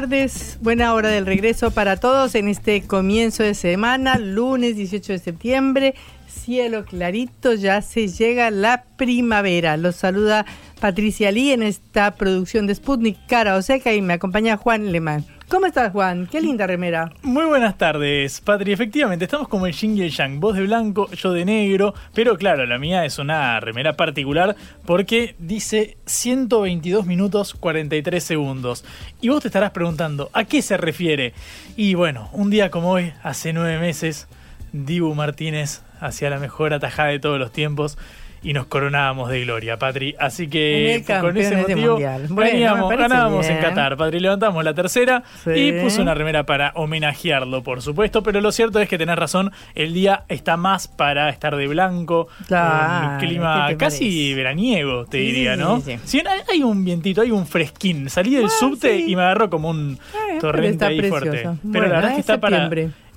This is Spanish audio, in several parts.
Tardes, buena hora del regreso para todos en este comienzo de semana, lunes 18 de septiembre, cielo clarito, ya se llega la primavera. Los saluda Patricia Lee en esta producción de Sputnik Cara o Seca y me acompaña Juan Lemán. ¿Cómo estás, Juan? Qué linda remera. Muy buenas tardes, Patri. Efectivamente, estamos como el Yin y el Yang. Vos de blanco, yo de negro. Pero claro, la mía es una remera particular porque dice 122 minutos 43 segundos. Y vos te estarás preguntando, ¿a qué se refiere? Y bueno, un día como hoy, hace nueve meses, Dibu Martínez hacía la mejor atajada de todos los tiempos y nos coronábamos de gloria, Patri. Así que con ese motivo veníamos, ganábamos en Qatar, Patri. Levantamos la tercera y puso una remera para homenajearlo, por supuesto. Pero lo cierto es que tenés razón, el día está más para estar de blanco, claro, un clima casi veraniego, te diría, ¿no? Sí, sí. hay, un vientito, hay un fresquín. Salí del subte y me agarró como un torrente ahí fuerte. Pero la verdad es que está para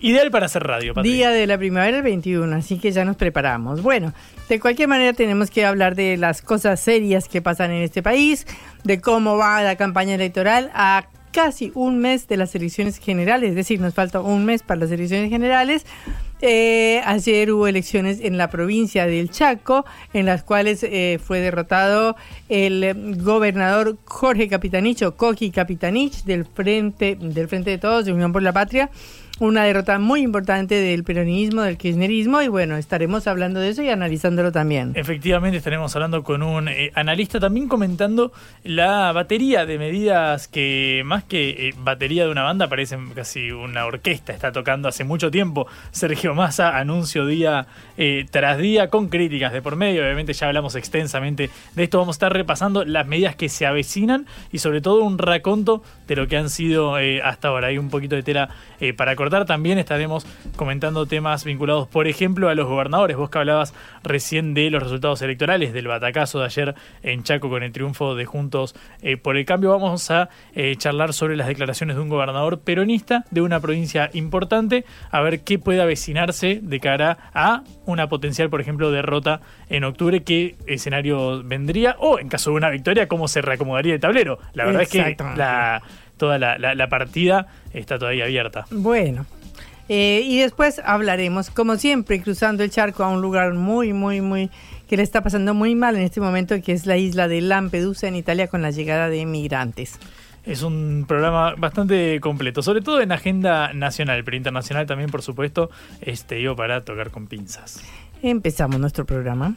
Ideal para hacer radio. Patrick. Día de la primavera el 21, así que ya nos preparamos. Bueno, de cualquier manera tenemos que hablar de las cosas serias que pasan en este país, de cómo va la campaña electoral a casi un mes de las elecciones generales, es decir, nos falta un mes para las elecciones generales. Eh, ayer hubo elecciones en la provincia del Chaco, en las cuales eh, fue derrotado el gobernador Jorge Capitanich o Coqui Capitanich del Frente, del Frente de Todos, de Unión por la Patria una derrota muy importante del peronismo, del kirchnerismo, y bueno, estaremos hablando de eso y analizándolo también. Efectivamente, estaremos hablando con un eh, analista también comentando la batería de medidas que, más que eh, batería de una banda, parece casi una orquesta, está tocando hace mucho tiempo Sergio Massa, anuncio día eh, tras día, con críticas de por medio, obviamente ya hablamos extensamente de esto, vamos a estar repasando las medidas que se avecinan y sobre todo un raconto de lo que han sido hasta ahora. Hay un poquito de tela para cortar. También estaremos comentando temas vinculados, por ejemplo, a los gobernadores. Vos que hablabas recién de los resultados electorales, del batacazo de ayer en Chaco con el triunfo de Juntos eh, por el Cambio. Vamos a eh, charlar sobre las declaraciones de un gobernador peronista de una provincia importante, a ver qué puede avecinarse de cara a una potencial, por ejemplo, derrota en octubre, qué escenario vendría, o en caso de una victoria, cómo se reacomodaría el tablero. La verdad es que la toda la, la, partida está todavía abierta. Bueno. Eh, y después hablaremos, como siempre, cruzando el charco a un lugar muy, muy, muy que le está pasando muy mal en este momento, que es la isla de Lampedusa en Italia con la llegada de inmigrantes. Es un programa bastante completo, sobre todo en agenda nacional, pero internacional también, por supuesto, este yo para tocar con pinzas. Empezamos nuestro programa.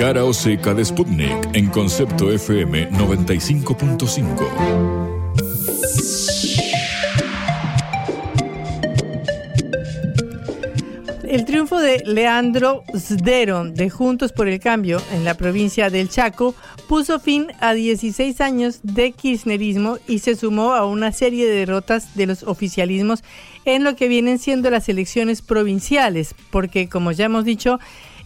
Cara o seca de Sputnik en concepto FM 95.5. El triunfo de Leandro Sderon de Juntos por el Cambio en la provincia del Chaco puso fin a 16 años de kirchnerismo y se sumó a una serie de derrotas de los oficialismos en lo que vienen siendo las elecciones provinciales, porque como ya hemos dicho,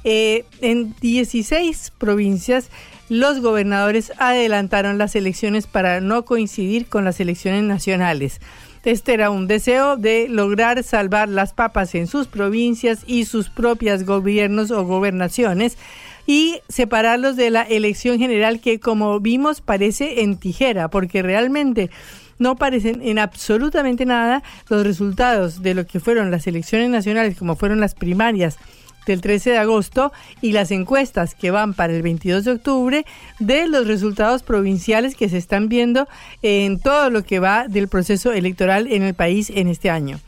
eh, en 16 provincias los gobernadores adelantaron las elecciones para no coincidir con las elecciones nacionales. Este era un deseo de lograr salvar las papas en sus provincias y sus propias gobiernos o gobernaciones, y separarlos de la elección general que como vimos parece en tijera, porque realmente no parecen en absolutamente nada los resultados de lo que fueron las elecciones nacionales, como fueron las primarias del 13 de agosto y las encuestas que van para el 22 de octubre de los resultados provinciales que se están viendo en todo lo que va del proceso electoral en el país en este año.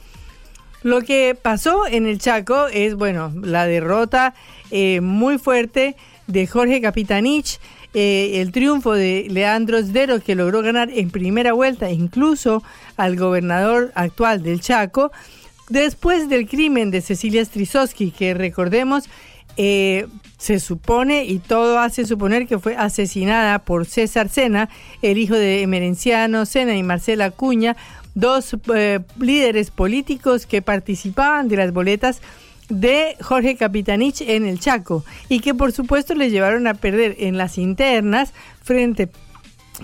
Lo que pasó en el Chaco es, bueno, la derrota eh, muy fuerte de Jorge Capitanich, eh, el triunfo de Leandro Sdero, que logró ganar en primera vuelta incluso al gobernador actual del Chaco, después del crimen de Cecilia Strisowski, que recordemos, eh, se supone y todo hace suponer que fue asesinada por César Sena, el hijo de Emerenciano Sena y Marcela Cuña, dos eh, líderes políticos que participaban de las boletas de Jorge Capitanich en el Chaco y que por supuesto le llevaron a perder en las internas frente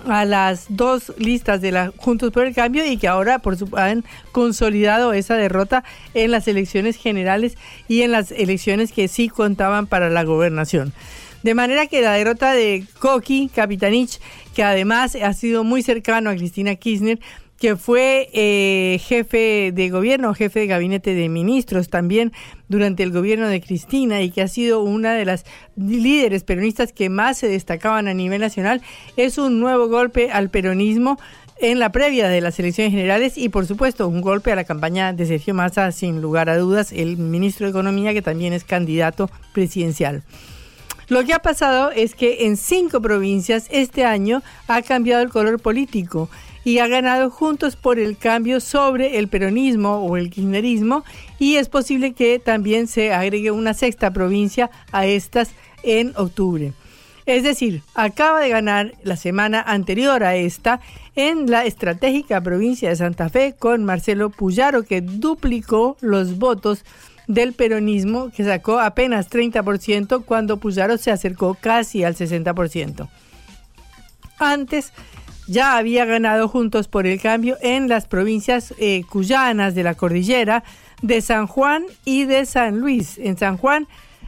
a las dos listas de la Juntos por el Cambio y que ahora por han consolidado esa derrota en las elecciones generales y en las elecciones que sí contaban para la gobernación. De manera que la derrota de Koki Capitanich, que además ha sido muy cercano a Cristina Kirchner, que fue eh, jefe de gobierno, jefe de gabinete de ministros también durante el gobierno de Cristina y que ha sido una de las líderes peronistas que más se destacaban a nivel nacional, es un nuevo golpe al peronismo en la previa de las elecciones generales y por supuesto un golpe a la campaña de Sergio Massa sin lugar a dudas, el ministro de Economía que también es candidato presidencial. Lo que ha pasado es que en cinco provincias este año ha cambiado el color político y ha ganado Juntos por el Cambio sobre el peronismo o el kirchnerismo y es posible que también se agregue una sexta provincia a estas en octubre. Es decir, acaba de ganar la semana anterior a esta en la estratégica provincia de Santa Fe con Marcelo Puyaro que duplicó los votos del peronismo que sacó apenas 30% cuando Puyaro se acercó casi al 60%. Antes ya había ganado Juntos por el Cambio en las provincias eh, cuyanas de la cordillera de San Juan y de San Luis. En San Juan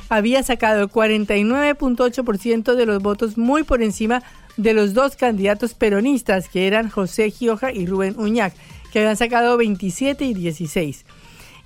había sacado el 49.8% de los votos, muy por encima de los dos candidatos peronistas, que eran José Gioja y Rubén Uñac, que habían sacado 27 y 16.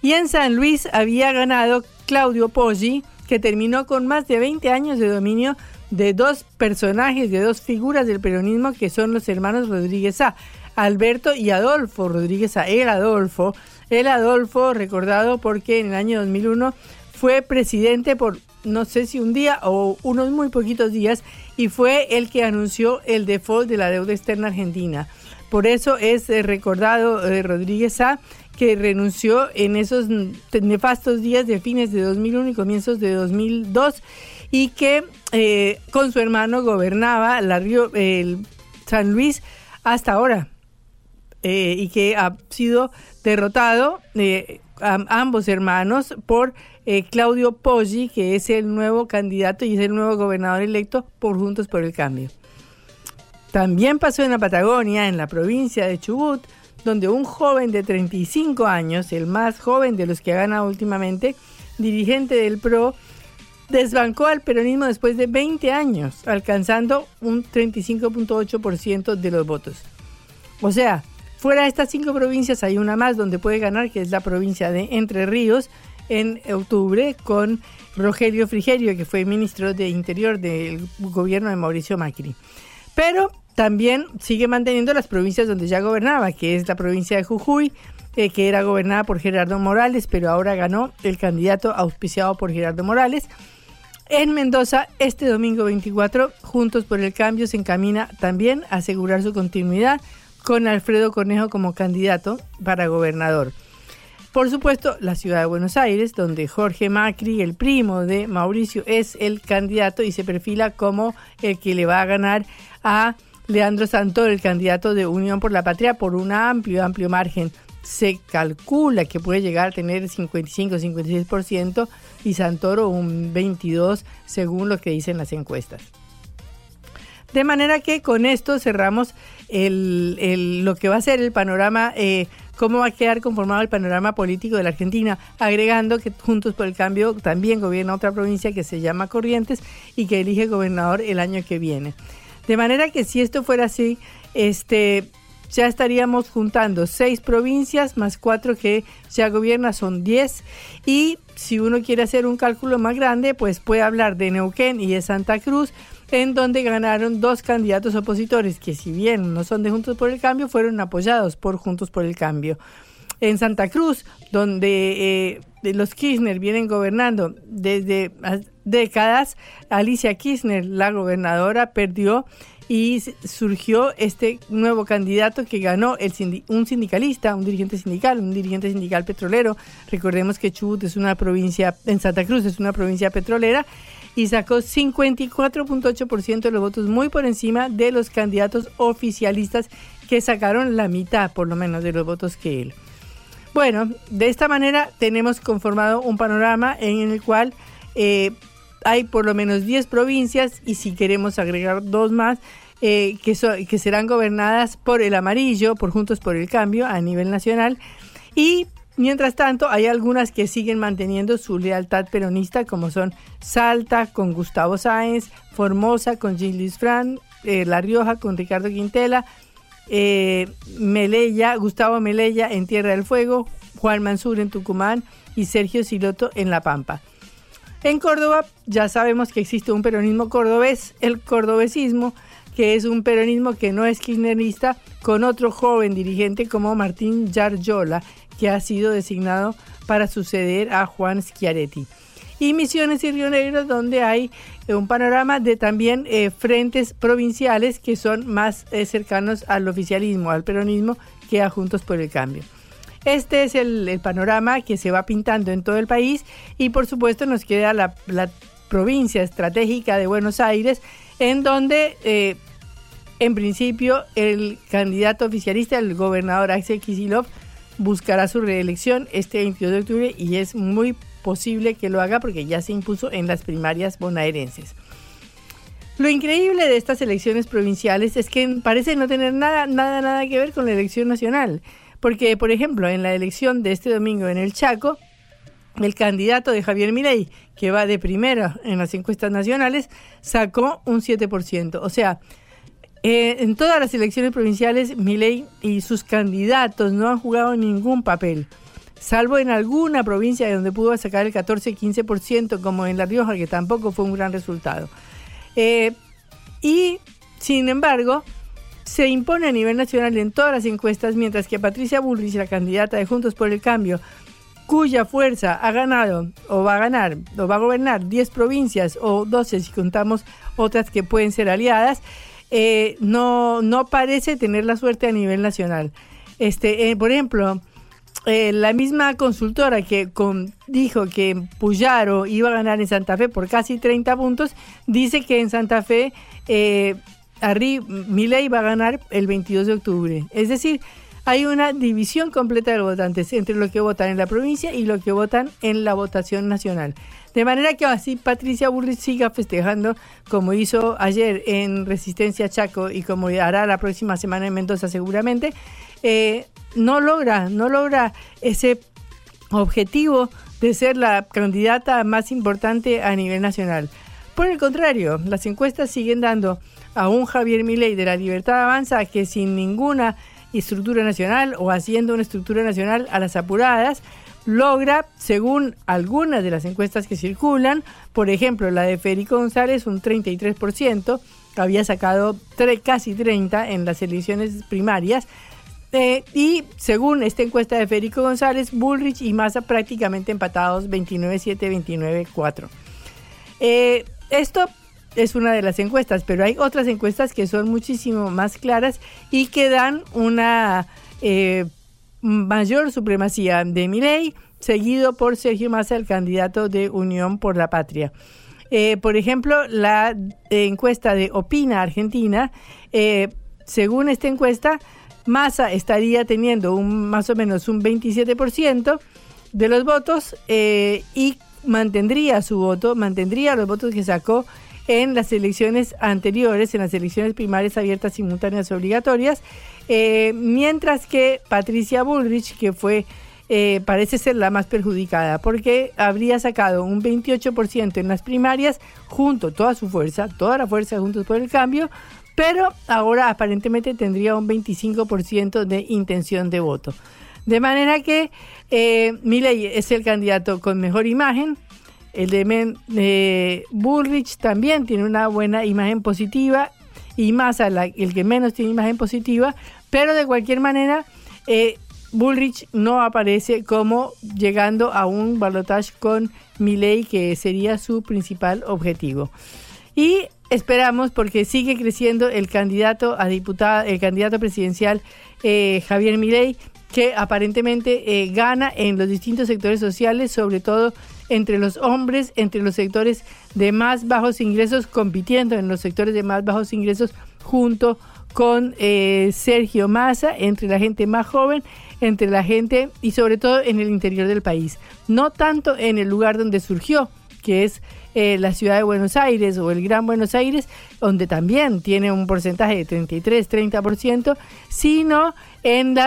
Y en San Luis había ganado Claudio Poggi, que terminó con más de 20 años de dominio de dos personajes, de dos figuras del peronismo que son los hermanos Rodríguez A, Alberto y Adolfo Rodríguez A, el Adolfo, el Adolfo recordado porque en el año 2001 fue presidente por no sé si un día o unos muy poquitos días y fue el que anunció el default de la deuda externa argentina. Por eso es eh, recordado eh, Rodríguez A que renunció en esos nefastos días de fines de 2001 y comienzos de 2002 y que eh, con su hermano gobernaba el San Luis hasta ahora eh, y que ha sido derrotado eh, ambos hermanos por Claudio Poggi, que es el nuevo candidato y es el nuevo gobernador electo por Juntos por el Cambio. También pasó en la Patagonia, en la provincia de Chubut, donde un joven de 35 años, el más joven de los que ha ganado últimamente, dirigente del PRO, desbancó al peronismo después de 20 años, alcanzando un 35.8% de los votos. O sea, fuera de estas cinco provincias hay una más donde puede ganar, que es la provincia de Entre Ríos, en octubre, con Rogelio Frigerio, que fue ministro de Interior del gobierno de Mauricio Macri. Pero también sigue manteniendo las provincias donde ya gobernaba, que es la provincia de Jujuy, eh, que era gobernada por Gerardo Morales, pero ahora ganó el candidato auspiciado por Gerardo Morales. En Mendoza, este domingo 24, Juntos por el Cambio se encamina también a asegurar su continuidad con Alfredo Cornejo como candidato para gobernador. Por supuesto, la ciudad de Buenos Aires, donde Jorge Macri, el primo de Mauricio, es el candidato y se perfila como el que le va a ganar a Leandro Santoro, el candidato de Unión por la Patria, por un amplio, amplio margen se calcula que puede llegar a tener 55-56% y Santoro un 22% según lo que dicen las encuestas. De manera que con esto cerramos el, lo que va a ser el panorama eh, cómo va a quedar conformado el panorama político de la Argentina, agregando que Juntos por el Cambio también gobierna otra provincia que se llama Corrientes y que elige gobernador el año que viene. De manera que si esto fuera así, este ya estaríamos juntando seis provincias más cuatro que ya gobierna, son diez. Y si uno quiere hacer un cálculo más grande, pues puede hablar de Neuquén y de Santa Cruz, en donde ganaron dos candidatos opositores, que si bien no son de Juntos por el Cambio, fueron apoyados por Juntos por el Cambio. En Santa Cruz, donde eh, los Kirchner vienen gobernando desde décadas, Alicia Kirchner, la gobernadora, perdió y surgió este nuevo candidato que ganó el un sindicalista, un dirigente sindical, un dirigente sindical petrolero. Recordemos que Chubut es una provincia, en Santa Cruz es una provincia petrolera y sacó 54.8% de los votos, muy por encima de los candidatos oficialistas que sacaron la mitad, por lo menos, de los votos que él. Bueno, de esta manera tenemos conformado un panorama en el cual eh, hay por lo menos 10 provincias y si queremos agregar dos más, eh, que, que serán gobernadas por el amarillo, por Juntos por el Cambio a nivel nacional. Y mientras tanto, hay algunas que siguen manteniendo su lealtad peronista, como son Salta con Gustavo Sáenz, Formosa con Gilles Fran, eh, La Rioja con Ricardo Quintela, eh, Melella, Gustavo Melella en Tierra del Fuego, Juan Mansur en Tucumán y Sergio Siloto en La Pampa. En Córdoba ya sabemos que existe un peronismo cordobés, el cordobesismo, que es un peronismo que no es kirchnerista, con otro joven dirigente como Martín Yarjola, que ha sido designado para suceder a Juan Schiaretti. Y Misiones y Río Negro, donde hay eh, un panorama de también eh, frentes provinciales que son más eh, cercanos al oficialismo, al peronismo, que a Juntos por el Cambio. Este es el, panorama que se va pintando en todo el país y por supuesto nos queda la, provincia estratégica de Buenos Aires, en donde eh, en principio el candidato oficialista, el gobernador Axel Kisilov, buscará su reelección este 22 de octubre y es muy posible que lo haga porque ya se impuso en las primarias bonaerenses. Lo increíble de estas elecciones provinciales es que parece no tener nada, nada, nada que ver con la elección nacional. Porque, por ejemplo, en la elección de este domingo en el Chaco, el candidato de Javier Milei, que va de primero en las encuestas nacionales, sacó un 7%. O sea, eh, en todas las elecciones provinciales, Milei y sus candidatos no han jugado ningún papel, salvo en alguna provincia donde pudo sacar el 14-15%, como en La Rioja, que tampoco fue un gran resultado. Eh, y, sin embargo, se impone a nivel nacional en todas las encuestas, mientras que Patricia Bullrich, la candidata de Juntos por el Cambio, cuya fuerza ha ganado o va a ganar o va a gobernar 10 provincias o 12 si contamos otras que pueden ser aliadas, eh, no, no parece tener la suerte a nivel nacional. Este, eh, por ejemplo, eh, la misma consultora que dijo que Puyaro iba a ganar en Santa Fe por casi 30 puntos, dice que en Santa Fe Milei va a ganar el 22 de octubre. Es decir, hay una división completa de los votantes entre los que votan en la provincia y los que votan en la votación nacional. De manera que así Patricia Bullrich siga festejando como hizo ayer en Resistencia Chaco y como hará la próxima semana en Mendoza seguramente, eh, no logra, no logra ese objetivo de ser la candidata más importante a nivel nacional. Por el contrario, las encuestas siguen dando a un Javier Milei de la Libertad Avanza que sin ninguna estructura nacional o haciendo una estructura nacional a las apuradas, logra, según algunas de las encuestas que circulan, por ejemplo, la de Federico González, un 33%, había sacado casi 30 en las elecciones primarias, eh, y según esta encuesta de Federico González, Bullrich y Massa prácticamente empatados 29-7, 29-4. Eh, esto es una de las encuestas, pero hay otras encuestas que son muchísimo más claras y que dan una eh, mayor supremacía de Milei, seguido por Sergio Massa, el candidato de Unión por la Patria. Eh, por ejemplo, la encuesta de Opina Argentina, eh, según esta encuesta, Massa estaría teniendo un, más o menos un 27% de los votos y mantendría su voto, mantendría los votos que sacó en las elecciones anteriores, en las elecciones primarias abiertas, simultáneas obligatorias, eh, mientras que Patricia Bullrich, que fue eh, parece ser la más perjudicada porque habría sacado un 28% en las primarias junto toda su fuerza, toda la fuerza juntos por el cambio, pero ahora aparentemente tendría un 25% de intención de voto. De manera que eh, Milley es el candidato con mejor imagen. El de eh, Bullrich también tiene una buena imagen positiva y más el que menos tiene imagen positiva, pero de cualquier manera eh, Bullrich no aparece como llegando a un balotaje con Milley que sería su principal objetivo. Y esperamos porque sigue creciendo el candidato a diputado, el candidato presidencial eh, Javier Milei, que aparentemente eh, gana en los distintos sectores sociales, sobre todo entre los hombres, entre los sectores de más bajos ingresos, compitiendo en los sectores de más bajos ingresos junto con eh, Sergio Massa, entre la gente más joven, entre la gente y sobre todo en el interior del país. No tanto en el lugar donde surgió, que es eh, la ciudad de Buenos Aires o el Gran Buenos Aires, donde también tiene un porcentaje de 33-30%, sino en,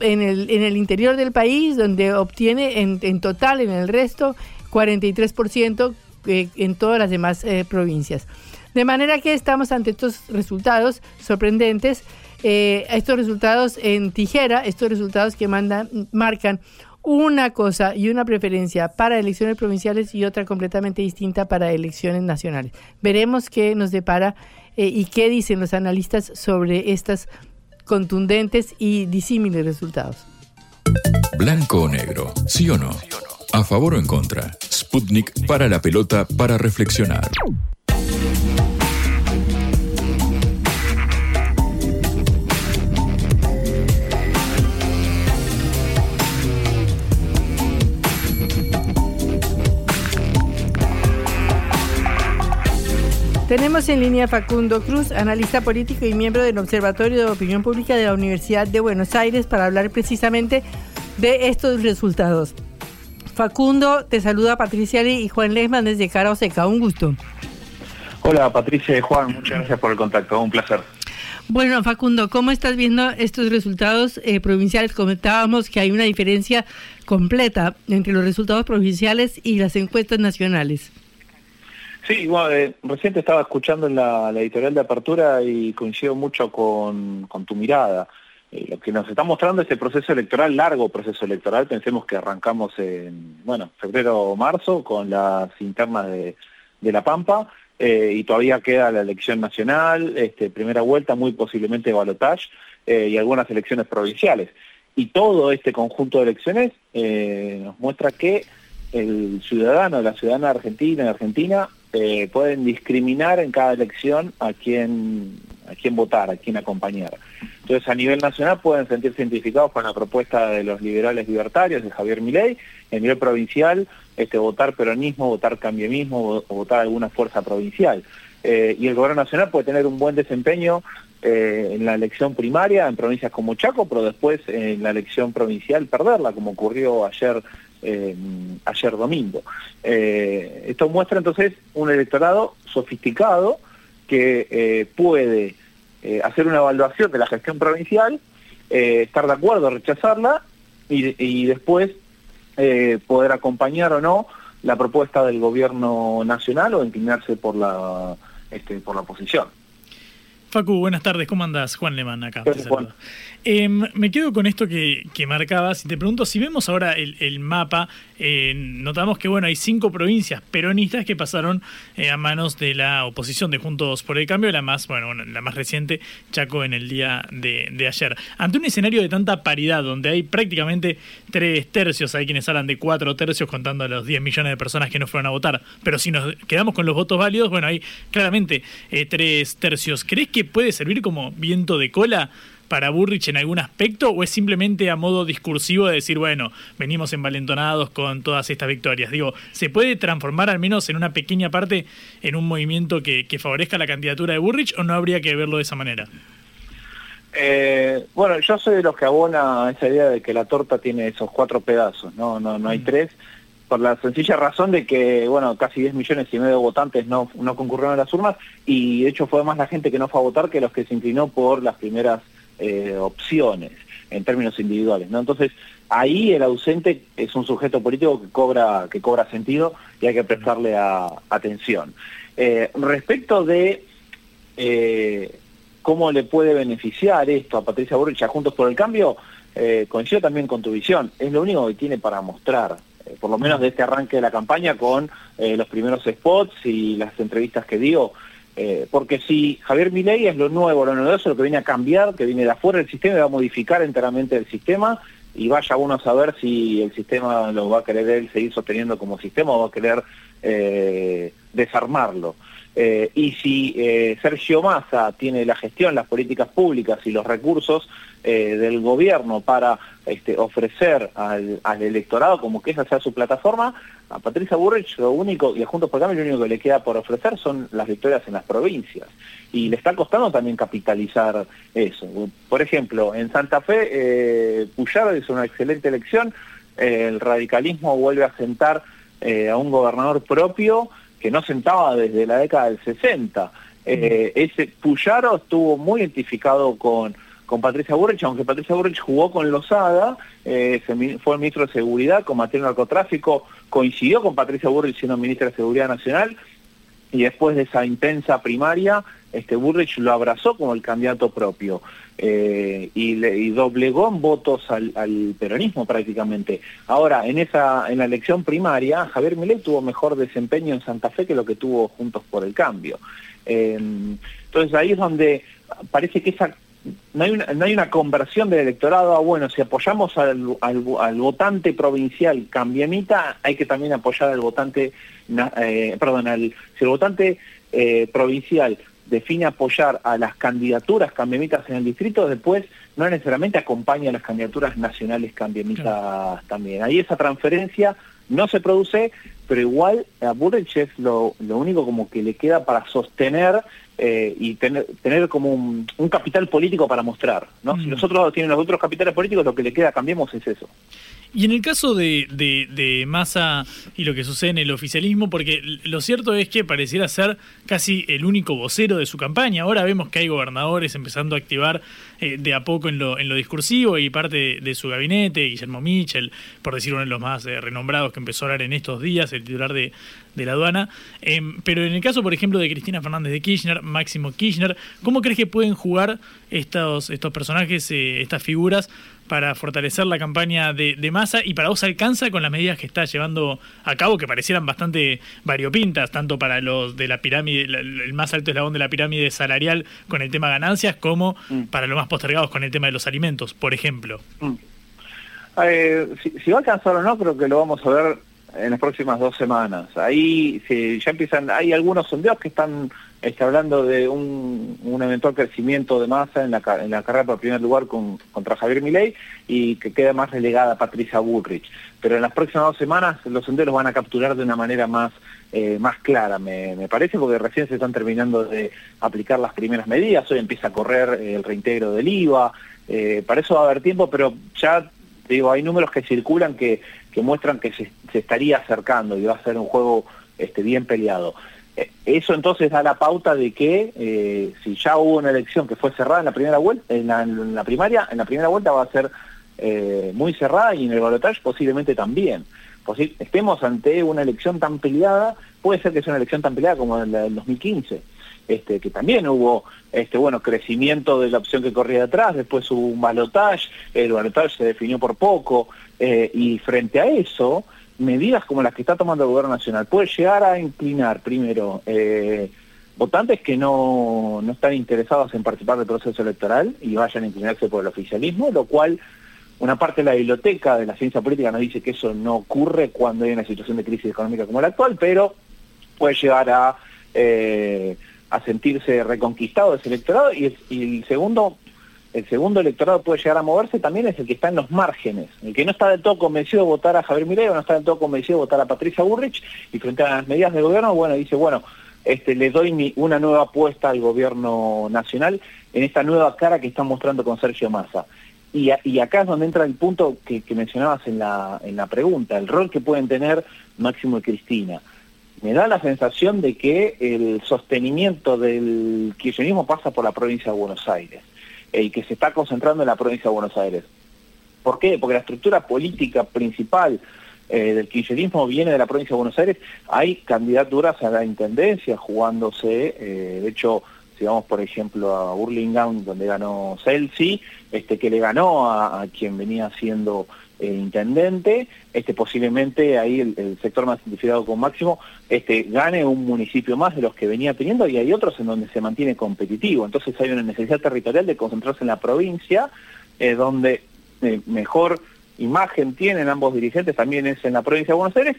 el, en el interior del país, donde obtiene en, en total, en el resto, 43% eh, en todas las demás eh, provincias. De manera que estamos ante estos resultados sorprendentes, estos resultados en tijera, estos resultados que mandan, marcan una cosa y una preferencia para elecciones provinciales y otra completamente distinta para elecciones nacionales. Veremos qué nos depara eh, y qué dicen los analistas sobre estas contundentes y disímiles resultados. Blanco o negro, sí o no. A favor o en contra. Sputnik para la pelota para reflexionar. Tenemos en línea Facundo Cruz, analista político y miembro del Observatorio de Opinión Pública de la Universidad de Buenos Aires, para hablar precisamente de estos resultados. Facundo, te saluda Patricia y Juan Lesman desde Cara Seca. Un gusto. Hola Patricia y Juan, muchas gracias por el contacto, un placer. Bueno, Facundo, ¿cómo estás viendo estos resultados eh, provinciales? Comentábamos que hay una diferencia completa entre los resultados provinciales y las encuestas nacionales. Sí, bueno, eh, recién estaba escuchando en la, editorial de apertura y coincido mucho con, tu mirada. Eh, lo que nos está mostrando este proceso electoral, largo proceso electoral, pensemos que arrancamos en, bueno, febrero o marzo con las internas de, La Pampa eh, y todavía queda la elección nacional, este, primera vuelta, muy posiblemente balotage y algunas elecciones provinciales. Y todo este conjunto de elecciones nos muestra que el ciudadano, la ciudadana argentina argentina eh, pueden discriminar en cada elección a quién, a quién votar, a quién acompañar. Entonces, a nivel nacional pueden sentirse identificados con la propuesta de los liberales libertarios de Javier Milei, a nivel provincial, este, votar peronismo, votar cambiemismo votar alguna fuerza provincial. Eh, y el gobierno nacional puede tener un buen desempeño eh, en la elección primaria en provincias como Chaco, pero después en la elección provincial perderla, como ocurrió ayer eh, ayer domingo. Eh, esto muestra entonces un electorado sofisticado que eh, hacer una evaluación de la gestión provincial, estar de acuerdo, rechazarla y, después poder acompañar o no la propuesta del gobierno nacional o inclinarse por la, este, por la oposición. Facu, buenas tardes, ¿cómo andas? Juan Leman acá. Em, me quedo con esto que, que, marcabas y te pregunto, si vemos ahora el, mapa, eh, notamos que bueno, hay cinco provincias peronistas que pasaron eh, a manos de la oposición de Juntos por el Cambio, la más, bueno, la más reciente, Chaco, en el día de, ayer. Ante un escenario de tanta paridad, donde hay prácticamente tres tercios, hay quienes hablan de cuatro tercios contando a los 10 millones de personas que no fueron a votar, pero si nos quedamos con los votos válidos, bueno, hay claramente eh, tres tercios. ¿Crees que puede servir como viento de cola? para Burrich en algún aspecto o es simplemente a modo discursivo de decir, bueno, venimos envalentonados con todas estas victorias? Digo, ¿se puede transformar al menos en una pequeña parte en un movimiento que, favorezca la candidatura de Burrich o no habría que verlo de esa manera? Eh, bueno, yo soy de los que abona esa idea de que la torta tiene esos cuatro pedazos, no, no, no hay mm. tres. Por la sencilla razón de que, bueno, casi 10 millones y medio de votantes no, no concurrieron a las urnas y de hecho fue más la gente que no fue a votar que los que se inclinó por las primeras eh, opciones en términos individuales, ¿no? Entonces, ahí el ausente es un sujeto político que cobra, que cobra sentido y hay que prestarle atención. Eh, respecto de eh, cómo le puede beneficiar esto a Patricia Burrich a Juntos por el Cambio, coincido también con tu visión, es lo único que tiene para mostrar por lo menos de este arranque de la campaña con los primeros spots y las entrevistas que dio. Eh, porque si Javier Milei es lo nuevo, lo novedoso, lo que viene a cambiar, que viene de afuera del sistema y va a modificar enteramente el sistema, y vaya uno a saber si el sistema lo va a querer él seguir sosteniendo como sistema o va a querer eh, desarmarlo. Eh, y si Sergio Massa tiene la gestión, las políticas públicas y los recursos del gobierno para este, ofrecer al, electorado como que esa sea su plataforma, a Patricia Burrich lo único, y a Juntos por Cambio lo único que le queda por ofrecer son las victorias en las provincias. Y le está costando también capitalizar eso. Por ejemplo, en Santa Fe, eh, Puyaro hizo una excelente elección, el radicalismo vuelve a sentar eh, a un gobernador propio que no sentaba desde la década del 60. Eh, ese Puyaro estuvo muy identificado con con Patricia Burrich, aunque Patricia Burrich jugó con Lozada, eh, fue el ministro de Seguridad, combatió el narcotráfico, coincidió con Patricia Burrich siendo ministra de Seguridad Nacional, y después de esa intensa primaria, este Burrich lo abrazó como el candidato propio eh, y, le, doblegó en votos al, peronismo prácticamente. Ahora, en esa en la elección primaria, Javier Milei tuvo mejor desempeño en Santa Fe que lo que tuvo Juntos por el Cambio. Eh, entonces ahí es donde parece que esa no hay, una, no hay una conversión del electorado a, bueno, si apoyamos al, al, votante provincial cambiemita, hay que también apoyar al votante, eh, perdón, al, si el votante eh, provincial define apoyar a las candidaturas cambiemitas en el distrito, después no necesariamente acompaña a las candidaturas nacionales cambiemitas también. Ahí esa transferencia no se produce, pero igual a Burrich es lo, lo único como que le queda para sostener eh, y tener, tener como un, capital político para mostrar. ¿no? Si nosotros mm. tienen los otros capitales políticos, lo que le queda, cambiemos, es eso. Y en el caso de, de, Massa y lo que sucede en el oficialismo, porque lo cierto es que pareciera ser casi el único vocero de su campaña. Ahora vemos que hay gobernadores empezando a activar eh, de a poco en lo, en lo discursivo y parte de, su gabinete, Guillermo Michel, por decir uno de los más eh, renombrados que empezó a hablar en estos días, el titular de, de la aduana. Em, pero en el caso, por ejemplo, de Cristina Fernández de Kirchner, Máximo Kirchner, ¿cómo crees que pueden jugar estos, estos personajes, eh, estas figuras, para fortalecer la campaña de, de Massa y para vos alcanza con las medidas que está llevando a cabo, que parecieran bastante variopintas, tanto para los de la pirámide, el más alto eslabón de la pirámide salarial con el tema ganancias, como mm. para los más postergados con el tema de los alimentos, por ejemplo? Mm. Eh, si, si, va a alcanzar o no, creo que lo vamos a ver en las próximas dos semanas. Ahí si ya empiezan, hay algunos sondeos que están está hablando de un, eventual crecimiento de masa en la, en la carrera por primer lugar con, contra Javier Milei y que queda más relegada Patricia Bullrich. Pero en las próximas dos semanas los sondeos los van a capturar de una manera más, eh, más clara, me, parece, porque recién se están terminando de aplicar las primeras medidas, hoy empieza a correr el reintegro del IVA, eh, para eso va a haber tiempo, pero ya digo, hay números que circulan que, que muestran que se, se, estaría acercando y va a ser un juego este, bien peleado. Eh, eso entonces da la pauta de que eh, si ya hubo una elección que fue cerrada en la primera vuelta, en la, primaria, en la primera vuelta va a ser eh, muy cerrada y en el balotaje posiblemente también. estemos ante una elección tan peleada, puede ser que sea una elección tan peleada como la del 2015. Este, que también hubo este, bueno, crecimiento de la opción que corría detrás, después hubo un balotaje, el balotaje se definió por poco, y frente a eso, medidas como las que está tomando el gobierno nacional puede llegar a inclinar primero eh, votantes que no, no están interesados en participar del proceso electoral y vayan a inclinarse por el oficialismo, lo cual una parte de la biblioteca de la ciencia política nos dice que eso no ocurre cuando hay una situación de crisis económica como la actual, pero puede llegar a, eh, a sentirse reconquistado ese electorado. Y, y el segundo el segundo electorado puede llegar a moverse también es el que está en los márgenes, el que no está del todo convencido de votar a Javier Milei no está del todo convencido de votar a Patricia Burrich y frente a las medidas del gobierno, bueno, dice, bueno, este, le doy una nueva apuesta al gobierno nacional en esta nueva cara que está mostrando con Sergio Massa. y, y, acá es donde entra el punto que, que, mencionabas en la, en la pregunta, el rol que pueden tener Máximo y Cristina. Me da la sensación de que el sostenimiento del kirchnerismo pasa por la provincia de Buenos Aires, el que se está concentrando en la provincia de Buenos Aires. ¿Por qué? Porque la estructura política principal eh, del kirchnerismo viene de la provincia de Buenos Aires. Hay candidaturas a la intendencia jugándose, eh, de hecho, si vamos por ejemplo a Burlingame, donde ganó Celsi, este, que le ganó a, quien venía siendo intendente, este, posiblemente ahí el, sector más identificado con Máximo, este, gane un municipio más de los que venía teniendo y hay otros en donde se mantiene competitivo. Entonces hay una necesidad territorial de concentrarse en la provincia, eh, donde eh, mejor imagen tienen ambos dirigentes también es en la provincia de Buenos Aires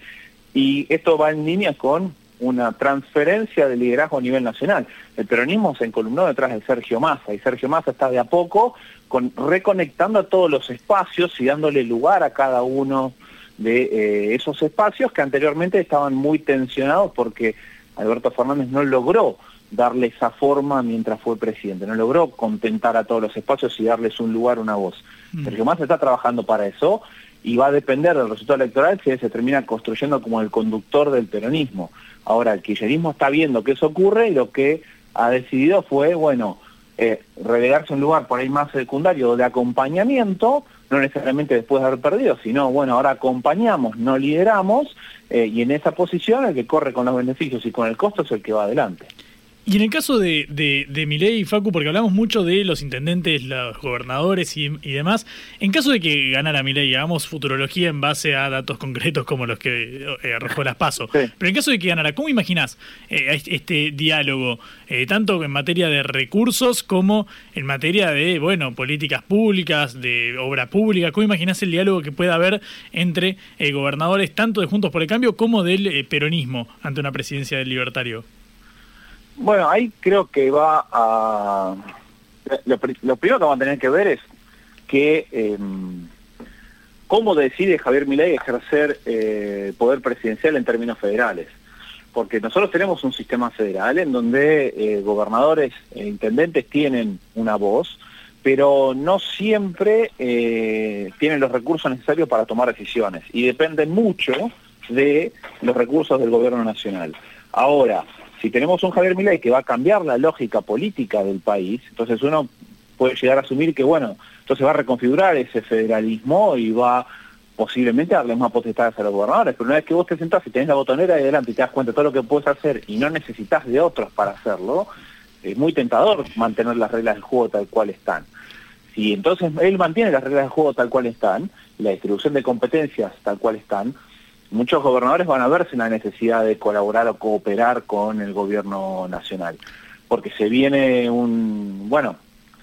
y esto va en línea con una transferencia de liderazgo a nivel nacional. El peronismo se encolumnó detrás de Sergio Massa y Sergio Massa está de a poco con, reconectando a todos los espacios y dándole lugar a cada uno de eh, esos espacios que anteriormente estaban muy tensionados porque Alberto Fernández no logró darle esa forma mientras fue presidente, no logró contentar a todos los espacios y darles un lugar, una voz. Mm. Sergio Massa está trabajando para eso y va a depender del resultado electoral si se termina construyendo como el conductor del peronismo. Ahora, el kirchnerismo está viendo que eso ocurre y lo que ha decidido fue, bueno, eh, relegarse un lugar por ahí más secundario de acompañamiento, no necesariamente después de haber perdido, sino, bueno, ahora acompañamos, no lideramos, eh, y en esa posición el que corre con los beneficios y con el costo es el que va adelante. Y en el caso de, de, de Milei y Facu, porque hablamos mucho de los intendentes, los gobernadores y, demás, en caso de que ganara Milei, hagamos futurología en base a datos concretos como los que eh, arrojó las paso, pero en caso de que ganara, ¿cómo imaginás eh, este diálogo, eh, tanto en materia de recursos como en materia de, bueno, políticas públicas, de obra pública? ¿Cómo imaginás el diálogo que pueda haber entre gobernadores tanto de Juntos por el Cambio como del peronismo ante una presidencia del libertario? Bueno, ahí creo que va a... Lo, primero que vamos a tener que ver es que em, cómo decide Javier Milei ejercer eh, poder presidencial en términos federales. Porque nosotros tenemos un sistema federal en donde eh, gobernadores e intendentes tienen una voz, pero no siempre eh, tienen los recursos necesarios para tomar decisiones y dependen mucho de los recursos del gobierno nacional. Ahora, si tenemos un Javier Milei que va a cambiar la lógica política del país, entonces uno puede llegar a asumir que, bueno, entonces va a reconfigurar ese federalismo y va posiblemente darle más potestades a los gobernadores, pero una vez que vos te sentás y tenés la botonera ahí adelante y te das cuenta de todo lo que puedes hacer y no necesitas de otros para hacerlo, es muy tentador mantener las reglas del juego tal cual están. Si entonces él mantiene las reglas del juego tal cual están, y la distribución de competencias tal cual están, muchos gobernadores van a verse en la necesidad de colaborar o cooperar con el gobierno nacional, porque se viene un, bueno,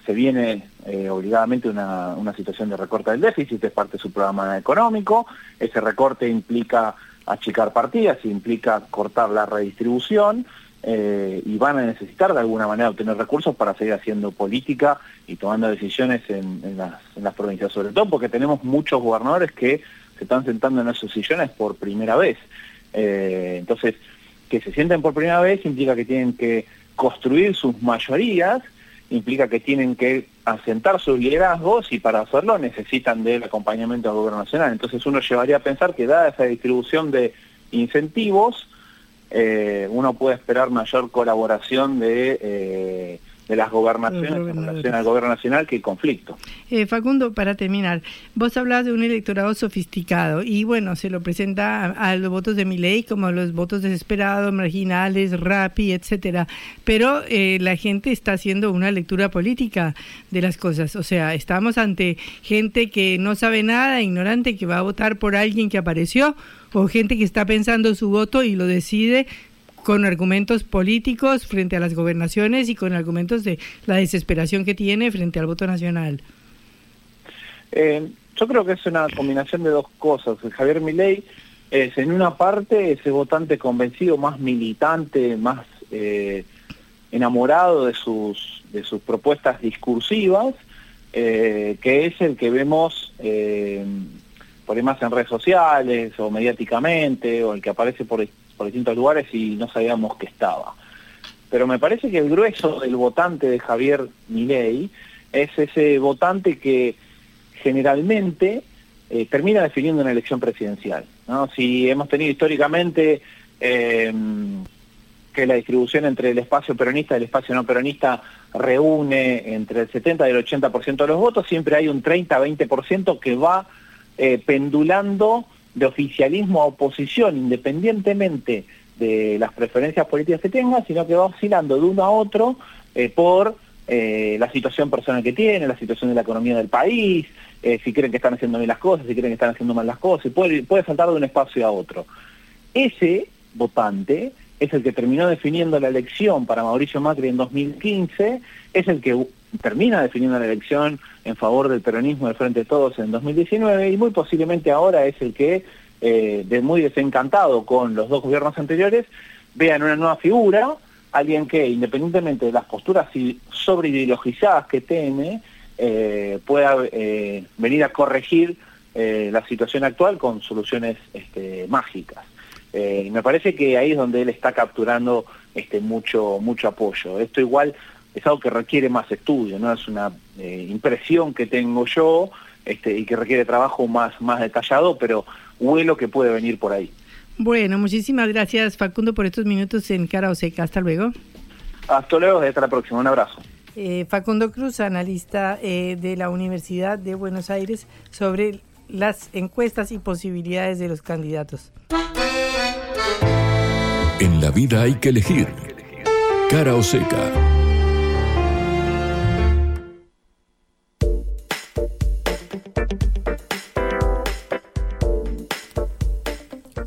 se viene eh, obligadamente una, una situación de recorte del déficit, es parte de su programa económico, ese recorte implica achicar partidas, implica cortar la redistribución, eh, y van a necesitar de alguna manera obtener recursos para seguir haciendo política y tomando decisiones en, las provincias, sobre todo porque tenemos muchos gobernadores que se están sentando en esos sillones por primera vez. Eh, entonces, que se sienten por primera vez implica que tienen que construir sus mayorías, implica que tienen que asentar sus liderazgos y para hacerlo necesitan del acompañamiento del gobierno nacional. Entonces uno llevaría a pensar que dada esa distribución de incentivos, eh, uno puede esperar mayor colaboración de eh, de las gobernaciones en relación al gobierno nacional que el conflicto. Eh, Facundo, para terminar, vos hablas de un electorado sofisticado y bueno, se lo presenta a, los votos de mi ley como los votos desesperados, marginales, rapi, etcétera. Pero eh, la gente está haciendo una lectura política de las cosas. O sea, estamos ante gente que no sabe nada, ignorante, que va a votar por alguien que apareció o gente que está pensando su voto y lo decide con argumentos políticos frente a las gobernaciones y con argumentos de la desesperación que tiene frente al voto nacional. Eh, yo creo que es una combinación de dos cosas. Javier Milei es en una parte ese votante convencido, más militante, más eh, enamorado de sus, de sus propuestas discursivas, eh, que es el que vemos por ahí en redes sociales o mediáticamente, o el que aparece por por distintos lugares y no sabíamos que estaba. Pero me parece que el grueso del votante de Javier Milei es ese votante que generalmente eh, termina definiendo una elección presidencial. ¿no? Si hemos tenido históricamente eh, que la distribución entre el espacio peronista y el espacio no peronista reúne entre el 70 y el 80% de los votos, siempre hay un 30-20% que va eh, pendulando de oficialismo a oposición, independientemente de las preferencias políticas que tenga, sino que va oscilando de uno a otro eh, por eh, la situación personal que tiene, la situación de la economía del país, si creen que están haciendo bien las cosas, si creen que están haciendo mal las cosas, y puede, puede saltar de un espacio a otro. Ese votante es el que terminó definiendo la elección para Mauricio Macri en 2015, es el que termina definiendo la elección en favor del peronismo del Frente de Todos en 2019 y muy posiblemente ahora es el que, eh, muy desencantado con los dos gobiernos anteriores, vean una nueva figura, alguien que independientemente de las posturas sobreideologizadas que tiene, eh, pueda eh, venir a corregir la situación actual con soluciones este, mágicas. Eh, me parece que ahí es donde él está capturando este, mucho, mucho apoyo. Esto igual es algo que requiere más estudio, no es una eh, impresión que tengo yo este, y que requiere trabajo más, más detallado, pero huelo que puede venir por ahí. Bueno, muchísimas gracias Facundo por estos minutos en Cara Oseca. Hasta luego. Hasta luego, hasta la próxima. Un abrazo. Eh, Facundo Cruz, analista de la Universidad de Buenos Aires, sobre las encuestas y posibilidades de los candidatos. En la vida hay que elegir. Cara o seca.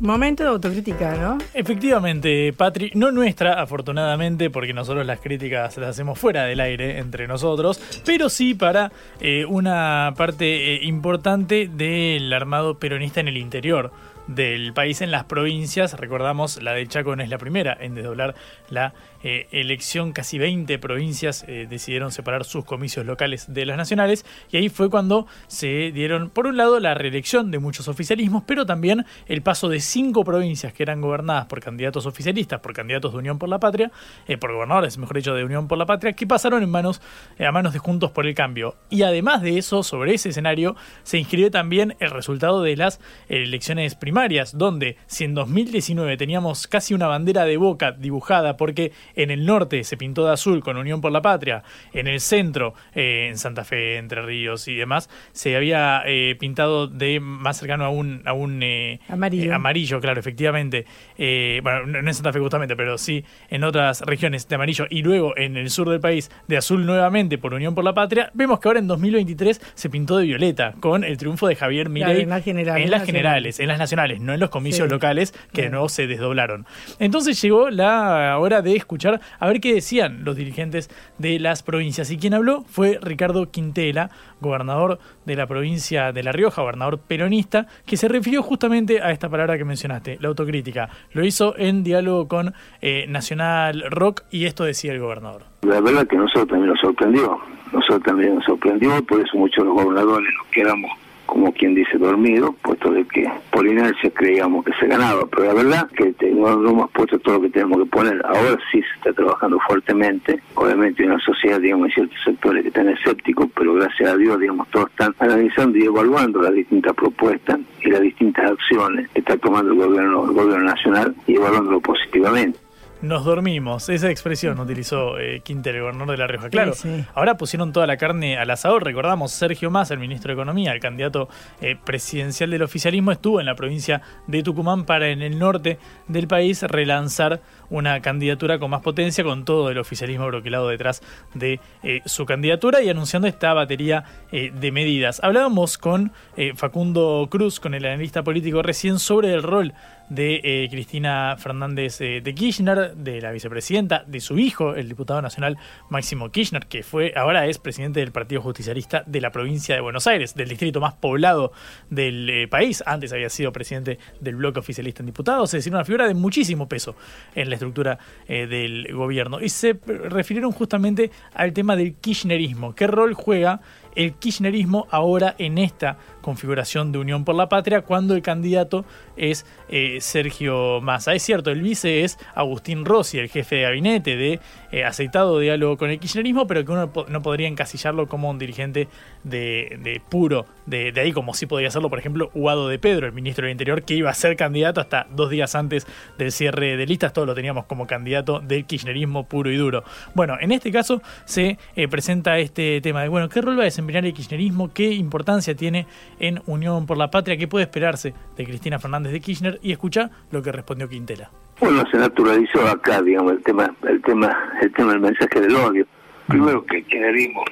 Momento de autocrítica, ¿no? Efectivamente, Patri, no nuestra, afortunadamente, porque nosotros las críticas las hacemos fuera del aire entre nosotros, pero sí para eh, una parte eh, importante del armado peronista en el interior del país en las provincias. Recordamos, la de Chaco no es la primera en desdoblar la eh, elección. Casi 20 provincias eh, decidieron separar sus comicios locales de las nacionales. Y ahí fue cuando se dieron, por un lado, la reelección de muchos oficialismos, pero también el paso de cinco provincias que eran gobernadas por candidatos oficialistas, por candidatos de Unión por la Patria, eh, por gobernadores, mejor dicho, de Unión por la Patria, que pasaron en manos, a manos de Juntos por el Cambio. Y además de eso, sobre ese escenario, se inscribió también el resultado de las elecciones primarias donde si en 2019 teníamos casi una bandera de boca dibujada porque en el norte se pintó de azul con Unión por la Patria, en el centro, eh, en Santa Fe, Entre Ríos y demás, se había eh, pintado de más cercano a un, a un eh, amarillo. amarillo, claro, efectivamente. bueno, no en Santa Fe justamente, pero sí en otras regiones de amarillo y luego en el sur del país de azul nuevamente por Unión por la Patria. Vemos que ahora en 2023 se pintó de violeta con el triunfo de Javier Milei en las, generales, en las nacionales no en los comicios locales que de nuevo se desdoblaron. Entonces llegó la hora de escuchar a ver qué decían los dirigentes de las provincias. Y quien habló fue Ricardo Quintela, gobernador de la provincia de La Rioja, gobernador peronista, que se refirió justamente a esta palabra que mencionaste, la autocrítica. Lo hizo en diálogo con eh, Nacional Rock y esto decía el gobernador. La verdad que nosotros también nos sorprendió, nosotros también nos sorprendió, por eso muchos los gobernadores nos quedamos como quien dice dormido, puesto de que por inercia creíamos que se ganaba, pero la verdad que no, hemos puesto todo lo que tenemos que poner, ahora sí se está trabajando fuertemente, obviamente en una sociedad, digamos, hay ciertos sectores que están escépticos, pero gracias a Dios, digamos, todos están analizando y evaluando las distintas propuestas y las distintas acciones que está tomando el gobierno, el gobierno nacional y evaluándolo positivamente nos dormimos. Esa expresión utilizó eh, Quinter, el gobernador de La Rioja. Claro, ahora pusieron toda la carne al asador. Recordamos, Sergio Massa, el ministro de Economía, el candidato eh, presidencial del oficialismo, estuvo en la provincia de Tucumán para en el norte del país relanzar una candidatura con más potencia, con todo el oficialismo bloqueado detrás de eh, su candidatura y anunciando esta batería eh, de medidas. Hablábamos con Facundo Cruz, con el analista político recién, sobre el rol de Cristina Fernández de Kirchner de la vicepresidenta, de su hijo, el diputado nacional Máximo Kirchner, que fue ahora es presidente del Partido Justicialista de la provincia de Buenos Aires, del distrito más poblado del eh, país. Antes había sido presidente del bloque oficialista en diputados, es decir, una figura de muchísimo peso en la estructura eh, del gobierno. Y se refirieron justamente al tema del kirchnerismo. ¿Qué rol juega el kirchnerismo ahora en esta configuración de Unión por la Patria cuando el candidato es eh, Sergio Massa. Es cierto, el vice es Agustín Rossi, el jefe de gabinete de eh, aceitado diálogo con el kirchnerismo, pero que uno no podría encasillarlo como un dirigente de, puro, de, ahí como si podría serlo, por ejemplo, Huado de Pedro, el ministro del Interior, que iba a ser candidato hasta dos días antes del cierre de listas, todos lo teníamos como candidato del kirchnerismo puro y duro. Bueno, en este caso se eh, presenta este tema de, bueno, ¿qué rol va a desempeñar el kirchnerismo? ¿Qué importancia tiene en Unión por la Patria? ¿Qué puede esperarse de Cristina Fernández de Kirchner? Y escucha lo que respondió Quintela. Bueno, se naturalizó acá, digamos, el tema, el tema, el tema del mensaje del odio. Primero que el kirchnerismo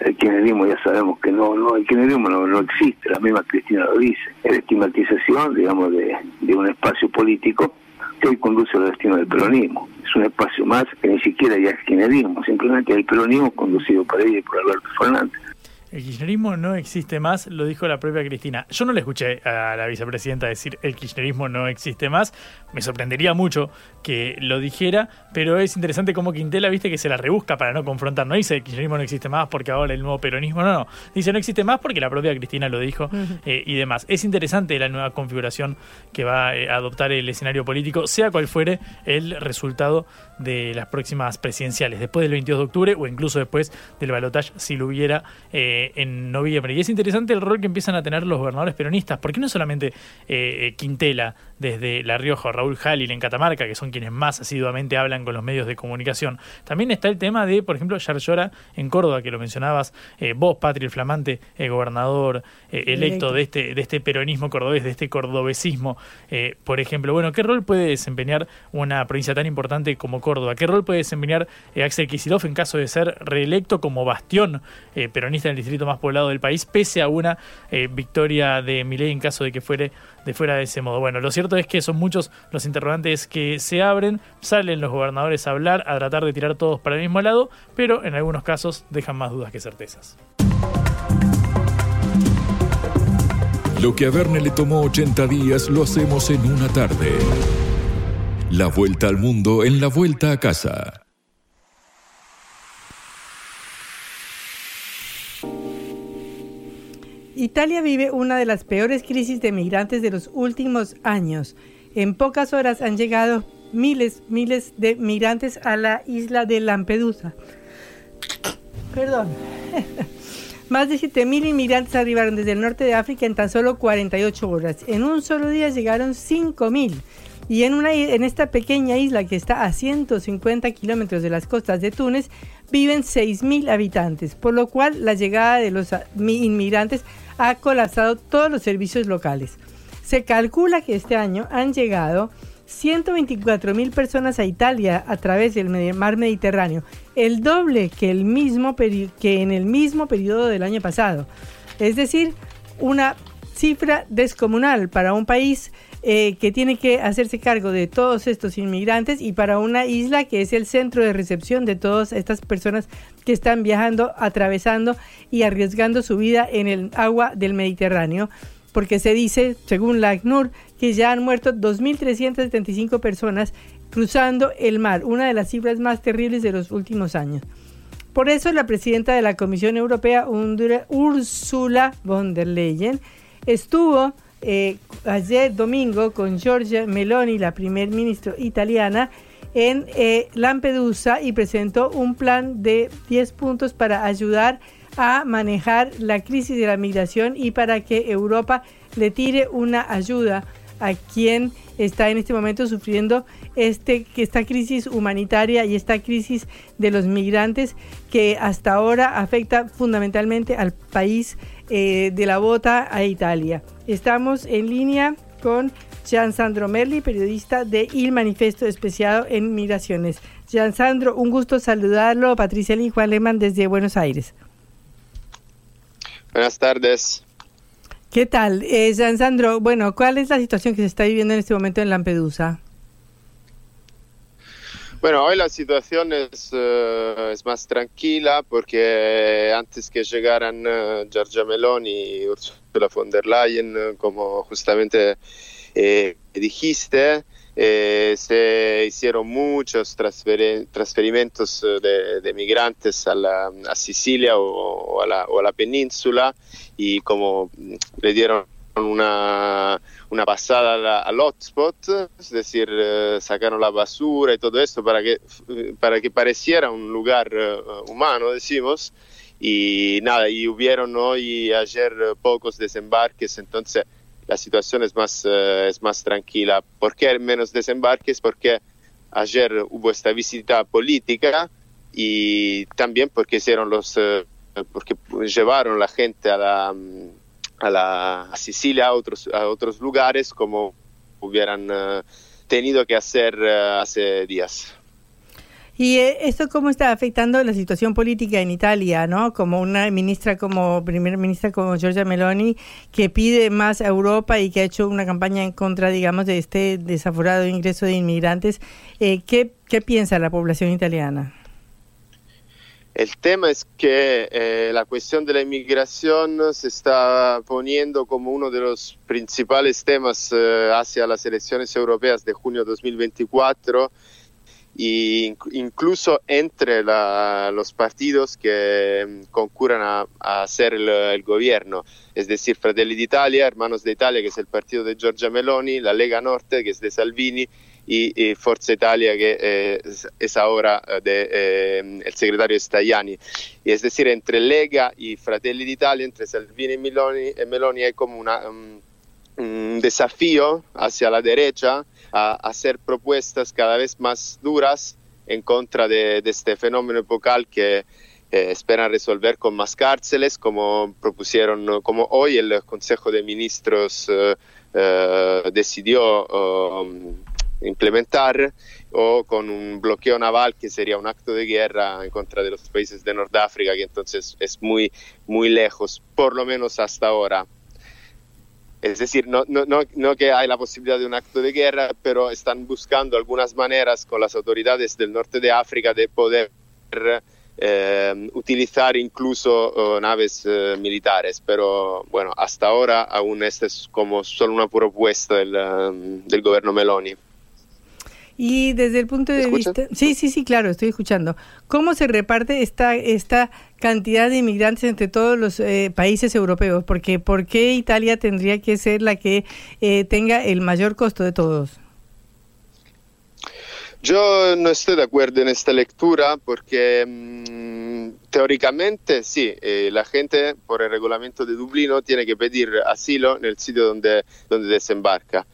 el kirchnerismo ya sabemos que no, no el kirchnerismo no, no existe, la misma Cristina lo dice, es la estigmatización, digamos, de, de un espacio político que hoy conduce al destino del peronismo. Es un espacio más que ni siquiera ya es kirchnerismo, simplemente el peronismo conducido por ella y por Alberto Fernández. El kirchnerismo no existe más, lo dijo la propia Cristina. Yo no le escuché a la vicepresidenta decir el kirchnerismo no existe más. Me sorprendería mucho que lo dijera, pero es interesante cómo Quintela, viste, que se la rebusca para no confrontar. No dice el kirchnerismo no existe más porque ahora el nuevo peronismo, no, no. Dice no existe más porque la propia Cristina lo dijo eh, y demás. Es interesante la nueva configuración que va eh, a adoptar el escenario político, sea cual fuere el resultado de las próximas presidenciales, después del 22 de octubre o incluso después del balotaje, si lo hubiera. Eh, en noviembre. Y es interesante el rol que empiezan a tener los gobernadores peronistas, porque no solamente eh, Quintela desde La Rioja o Raúl Jalil en Catamarca, que son quienes más asiduamente hablan con los medios de comunicación. También está el tema de, por ejemplo, Yarlora en Córdoba, que lo mencionabas eh, vos, Patri, el flamante eh, gobernador electo de este, de este peronismo cordobés, de este cordobesismo, por ejemplo. Bueno, ¿qué rol puede desempeñar una provincia tan importante como Córdoba? ¿Qué rol puede desempeñar Axel Kicillof en caso de ser reelecto como bastión peronista en el distrito más poblado del país, pese a una eh, victoria de Milei en caso de que fuere de fuera de ese modo. Bueno, lo cierto es que son muchos los interrogantes que se abren, salen los gobernadores a hablar, a tratar de tirar todos para el mismo lado, pero en algunos casos dejan más dudas que certezas. Lo que a Verne le tomó 80 días lo hacemos en una tarde. La vuelta al mundo en la vuelta a casa. Italia vive una de las peores crisis de migrantes de los últimos años. En pocas horas han llegado miles, miles de migrantes a la isla de Lampedusa. Perdón. Más de 7.000 inmigrantes arribaron desde el norte de África en tan solo 48 horas. En un solo día llegaron 5.000. Y en, una, en esta pequeña isla que está a 150 kilómetros de las costas de Túnez, viven 6.000 habitantes, por lo cual la llegada de los inmigrantes ha colapsado todos los servicios locales. Se calcula que este año han llegado 124 mil personas a Italia a través del mar Mediterráneo, el doble que, el mismo que en el mismo periodo del año pasado. Es decir, una cifra descomunal para un país eh, que tiene que hacerse cargo de todos estos inmigrantes y para una isla que es el centro de recepción de todas estas personas que están viajando, atravesando y arriesgando su vida en el agua del Mediterráneo. Porque se dice, según la ACNUR, que ya han muerto 2.375 personas cruzando el mar, una de las cifras más terribles de los últimos años. Por eso la presidenta de la Comisión Europea, Ursula von der Leyen, estuvo eh, ayer domingo con Giorgia Meloni, la primer ministro italiana, en eh, Lampedusa y presentó un plan de 10 puntos para ayudar a manejar la crisis de la migración y para que Europa le tire una ayuda a quien está en este momento sufriendo este, esta crisis humanitaria y esta crisis de los migrantes que hasta ahora afecta fundamentalmente al país eh, de la bota a Italia. Estamos en línea con Gian Sandro Merli, periodista de Il Manifesto Especiado en Migraciones. Gian Sandro, un gusto saludarlo. Patricia y Juan Lehmann desde Buenos Aires. Buenas tardes. ¿Qué tal? Eh, Gian Sandro, bueno, ¿cuál es la situación que se está viviendo en este momento en Lampedusa? Bueno, hoy la situación es, eh, más tranquila porque antes que llegaran uh, Giorgia Meloni y Ursula von der Leyen, como justamente eh, dijiste, eh, se hicieron muchos transferimientos de, migrantes a Sicilia o, a la, o, a la, península y como le dieron una, una pasada al, hotspot, es decir, eh, sacaron la basura y todo esto para que, para que pareciera un lugar uh, humano, decimos, y nada, y hubieron hoy ayer pocos desembarques, entonces la situación es más, es más tranquila. ¿Por qué menos desembarques? Porque ayer hubo esta visita política y también porque hicieron los, porque llevaron la gente a la a, la, Sicilia, a otros, a otros lugares, como hubieran uh, tenido que hacer uh, hace días. ¿Y eh, esto cómo está afectando la situación política en Italia, no? Como una ministra, como primera ministra como Giorgia Meloni, que pide más a Europa y que ha hecho una campaña en contra, digamos, de este desaforado ingreso de inmigrantes. Eh, ¿qué, ¿Qué piensa la población italiana? El tema es que eh, la cuestión de la inmigración se está poniendo como uno de los principales temas eh, hacia las elecciones europeas de junio 2024 e incluso entre los partidos que mm, concurran a, a hacer el, el, gobierno, es decir, Fratelli d'Italia, Hermanos de Italia, que es el partido de Giorgia Meloni, la Lega Norte, que es de Salvini, y, Forza Italia, que eh, es ahora de, eh, el secretario Stajani. Y es decir, entre Lega y Fratelli d'Italia, entre Salvini y Meloni, y Meloni hay como um, un desafío hacia la derecha a hacer propuestas cada vez más duras en contra de, este fenómeno epocal que eh, esperan resolver con más cárceles, como propusieron, como hoy el Consejo de Ministros eh, eh, decidió um, implementar o con un bloqueo naval que sería un acto de guerra en contra de los países de Nordáfrica, que entonces es muy, muy lejos, por lo menos hasta ahora. Es decir, no, no, no, no, que hay la posibilidad de un acto de guerra, pero están buscando algunas maneras con las autoridades del norte de África de poder eh, utilizar incluso uh, naves uh, militares. Pero bueno, hasta ahora aún esta es como solo una propuesta del, del gobierno Meloni. Y desde el punto de vista... Sí, sí, sí, claro, estoy escuchando. ¿Cómo se reparte esta, esta cantidad de inmigrantes entre todos los eh, países europeos? Porque ¿Por qué Italia tendría que ser la que eh, tenga el mayor costo de todos? Yo no estoy de acuerdo en esta lectura porque mmm, teóricamente sí, eh, la gente por el reglamento de Dublino tiene que pedir asilo en el sitio donde, donde desembarca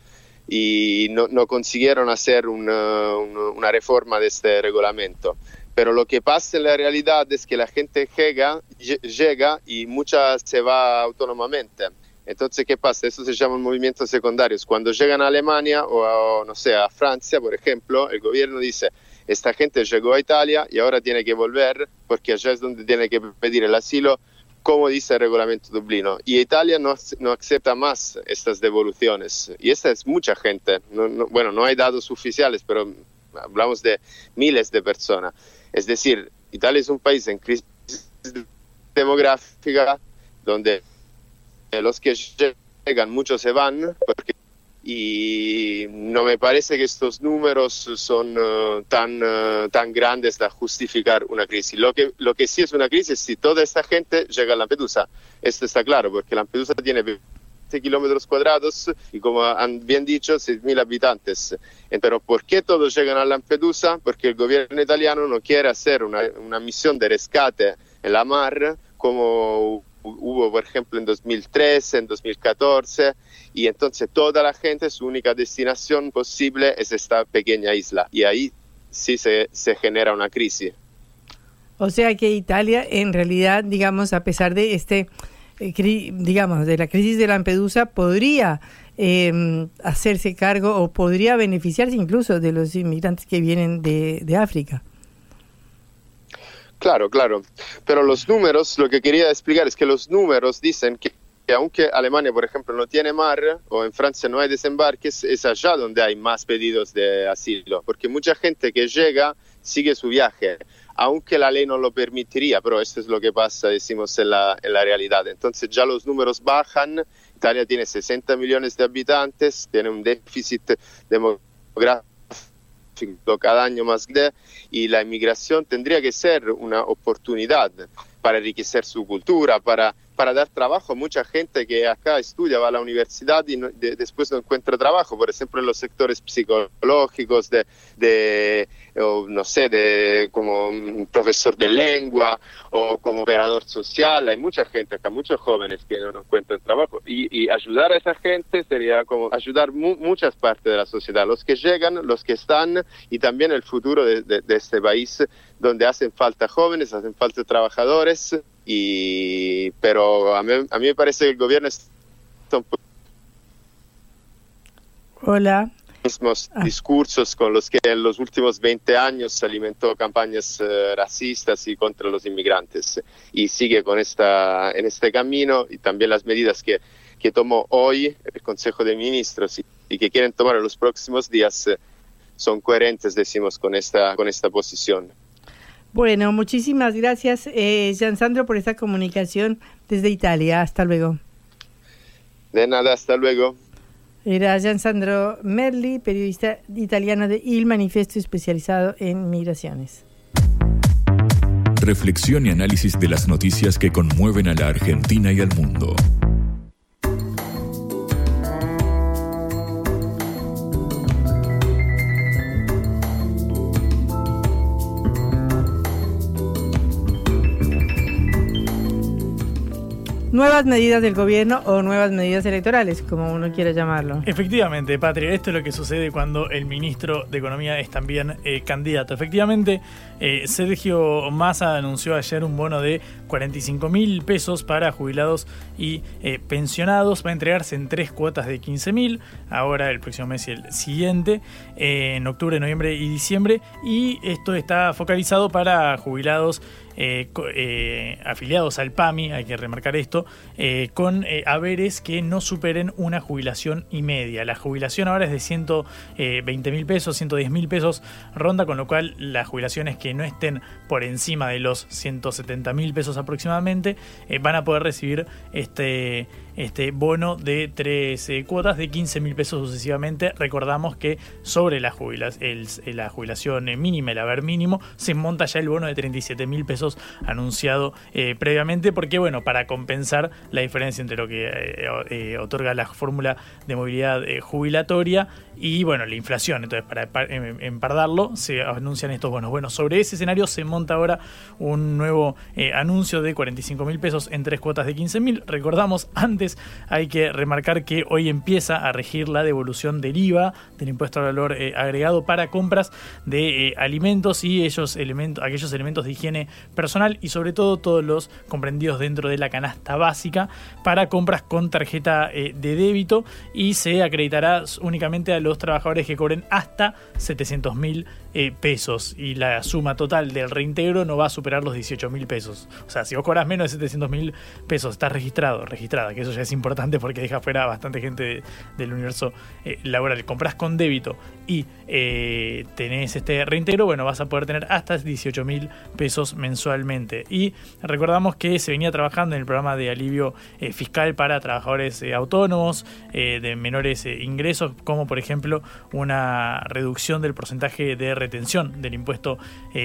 y no, no consiguieron hacer una, una, reforma de este reglamento. Pero lo que pasa en la realidad es que la gente llega, llega y mucha se va autónomamente. Entonces, ¿qué pasa? Eso se llama movimientos secundarios. Cuando llegan a Alemania o, a, no sé, a Francia, por ejemplo, el gobierno dice, esta gente llegó a Italia y ahora tiene que volver porque allá es donde tiene que pedir el asilo como dice el reglamento Dublino. Y Italia no, no acepta más estas devoluciones. Y esta es mucha gente. No, no, bueno, no hay datos oficiales, pero hablamos de miles de personas. Es decir, Italia es un país en crisis demográfica donde los que llegan, muchos se van, porque y no me parece que estos números son uh, tan, uh, tan grandes para justificar una crisis. Lo que, lo que sí es una crisis es si toda esta gente llega a Lampedusa. Esto está claro, porque Lampedusa tiene 20 kilómetros cuadrados y como han bien dicho, 6.000 habitantes. Pero ¿por qué todos llegan a Lampedusa? Porque el gobierno italiano no quiere hacer una, una misión de rescate en la mar como hubo, por ejemplo, en 2013, en 2014, y entonces toda la gente, su única destinación posible es esta pequeña isla, y ahí sí se, se genera una crisis. O sea que Italia, en realidad, digamos, a pesar de este, eh, digamos, de la crisis de Lampedusa, podría eh, hacerse cargo o podría beneficiarse incluso de los inmigrantes que vienen de, de África. Claro, claro. Pero los números, lo que quería explicar es que los números dicen que, que, aunque Alemania, por ejemplo, no tiene mar o en Francia no hay desembarques, es allá donde hay más pedidos de asilo, porque mucha gente que llega sigue su viaje, aunque la ley no lo permitiría, pero esto es lo que pasa, decimos, en la, en la realidad. Entonces ya los números bajan, Italia tiene 60 millones de habitantes, tiene un déficit demográfico cada año más grande y la inmigración tendría que ser una oportunidad para enriquecer su cultura, para para dar trabajo a mucha gente que acá estudia, va a la universidad y después no encuentra trabajo, por ejemplo en los sectores psicológicos, de, de no sé, de como profesor de lengua o como operador social, hay mucha gente acá, muchos jóvenes que no encuentran trabajo. Y, ayudar a esa gente sería como ayudar muchas partes de la sociedad, los que llegan, los que están y también el futuro de, de este país donde hacen falta jóvenes, hacen falta trabajadores y pero a mí, a mí me parece que el gobierno está Hola. mismos ah. discursos con los que en los últimos 20 años alimentó campañas uh, racistas y contra los inmigrantes y sigue con esta en este camino y también las medidas que, que tomó hoy el Consejo de Ministros y, y que quieren tomar en los próximos días uh, son coherentes decimos con esta con esta posición. Bueno, muchísimas gracias, eh, Sandro, por esta comunicación desde Italia. Hasta luego. De nada, hasta luego. Era Sandro Merli, periodista italiano de Il Manifesto especializado en migraciones. Reflexión y análisis de las noticias que conmueven a la Argentina y al mundo. Nuevas medidas del gobierno o nuevas medidas electorales, como uno quiera llamarlo. Efectivamente, Patria, esto es lo que sucede cuando el ministro de Economía es también eh, candidato. Efectivamente, eh, Sergio Massa anunció ayer un bono de 45 mil pesos para jubilados y eh, pensionados. Va a entregarse en tres cuotas de 15 mil, ahora el próximo mes y el siguiente, en octubre, noviembre y diciembre. Y esto está focalizado para jubilados eh, eh, afiliados al PAMI, hay que remarcar esto, eh, con haberes que no superen una jubilación y media. La jubilación ahora es de 120 mil pesos, 110 mil pesos ronda, con lo cual las jubilaciones que no estén por encima de los 170 mil pesos aproximadamente van a poder recibir este este bono de tres cuotas de 15 mil pesos sucesivamente. Recordamos que sobre la, la jubilación mínima, el haber mínimo, se monta ya el bono de 37 mil pesos anunciado eh, previamente, porque bueno, para compensar la diferencia entre lo que eh, eh, otorga la fórmula de movilidad jubilatoria y bueno, la inflación. Entonces, para empardarlo, se anuncian estos bonos. Bueno, sobre ese escenario se monta ahora un nuevo anuncio de 45 mil pesos en tres cuotas de 15 mil. Recordamos antes hay que remarcar que hoy empieza a regir la devolución del IVA, del impuesto al valor eh, agregado para compras de eh, alimentos y ellos elementos, aquellos elementos de higiene personal y sobre todo todos los comprendidos dentro de la canasta básica para compras con tarjeta eh, de débito y se acreditará únicamente a los trabajadores que cobren hasta 700 mil pesos y la suma total del reintegro no va a superar los 18 mil pesos. O sea, si vos cobras menos de 700 mil pesos, estás registrado, registrada, que eso ya es importante porque deja fuera bastante gente del universo eh, laboral. Compras con débito y eh, tenés este reintegro, bueno, vas a poder tener hasta 18 mil pesos mensualmente. Y recordamos que se venía trabajando en el programa de alivio eh, fiscal para trabajadores autónomos de menores ingresos, como por ejemplo una reducción del porcentaje de retención del impuesto